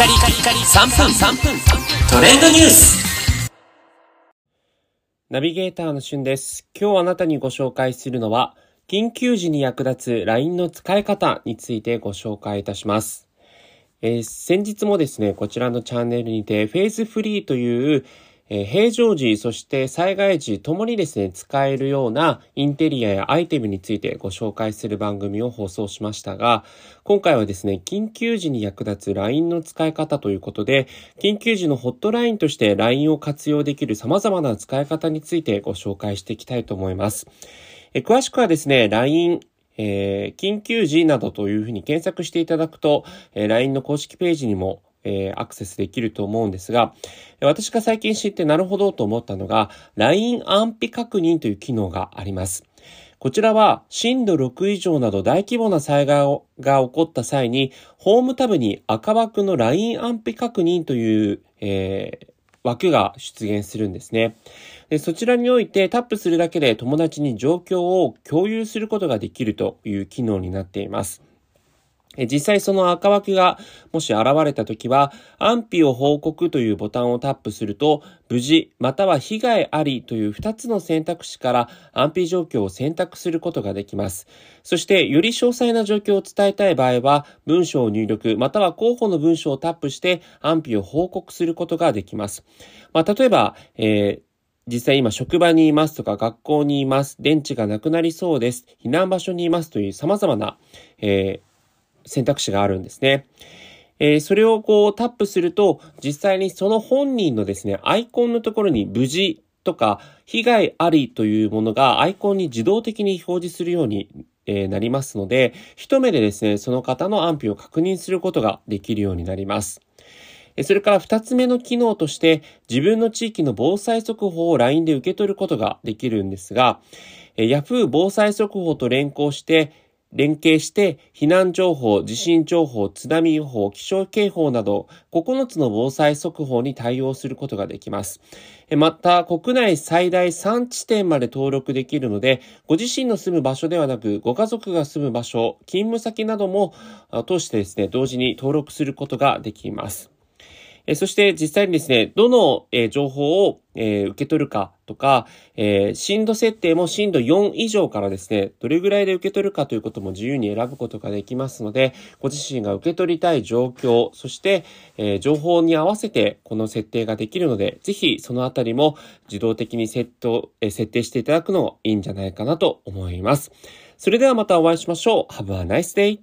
カリカリカリ3分3分トレンドニュースナビゲーターのしゅんです。今日あなたにご紹介するのは、緊急時に役立つ LINE の使い方についてご紹介いたします。えー、先日もですね、こちらのチャンネルにて、フェーズフリーというえ、平常時、そして災害時ともにですね、使えるようなインテリアやアイテムについてご紹介する番組を放送しましたが、今回はですね、緊急時に役立つ LINE の使い方ということで、緊急時のホットラインとして LINE を活用できる様々な使い方についてご紹介していきたいと思います。え、詳しくはですね、LINE えー、緊急時などというふうに検索していただくと、えー、LINE の公式ページにもえー、アクセスできると思うんですが、私が最近知ってなるほどと思ったのが、LINE 安否確認という機能があります。こちらは震度6以上など大規模な災害が起こった際に、ホームタブに赤枠の LINE 安否確認という、えー、枠が出現するんですねで。そちらにおいてタップするだけで友達に状況を共有することができるという機能になっています。実際その赤枠がもし現れた時は、安否を報告というボタンをタップすると、無事または被害ありという2つの選択肢から安否状況を選択することができます。そして、より詳細な状況を伝えたい場合は、文章を入力、または候補の文章をタップして安否を報告することができます。まあ、例えば、えー実際今職場にいますとか学校にいます。電池がなくなりそうです。避難場所にいますという様々な、えー選択肢があるんですね。えー、それをこうタップすると、実際にその本人のですね、アイコンのところに無事とか被害ありというものがアイコンに自動的に表示するようにえなりますので、一目でですね、その方の安否を確認することができるようになります。それから二つ目の機能として、自分の地域の防災速報を LINE で受け取ることができるんですが、Yahoo 防災速報と連行して、連携して避難情報、地震情報、津波予報、気象警報など9つの防災速報に対応することができます。また、国内最大3地点まで登録できるので、ご自身の住む場所ではなく、ご家族が住む場所、勤務先なども通してですね、同時に登録することができます。えそして実際にですね、どの、え情報を、え受け取るかとか、え震度設定も震度4以上からですね、どれぐらいで受け取るかということも自由に選ぶことができますので、ご自身が受け取りたい状況、そして、え情報に合わせてこの設定ができるので、ぜひそのあたりも自動的にセット、え設定していただくのいいんじゃないかなと思います。それではまたお会いしましょう。Have a nice day!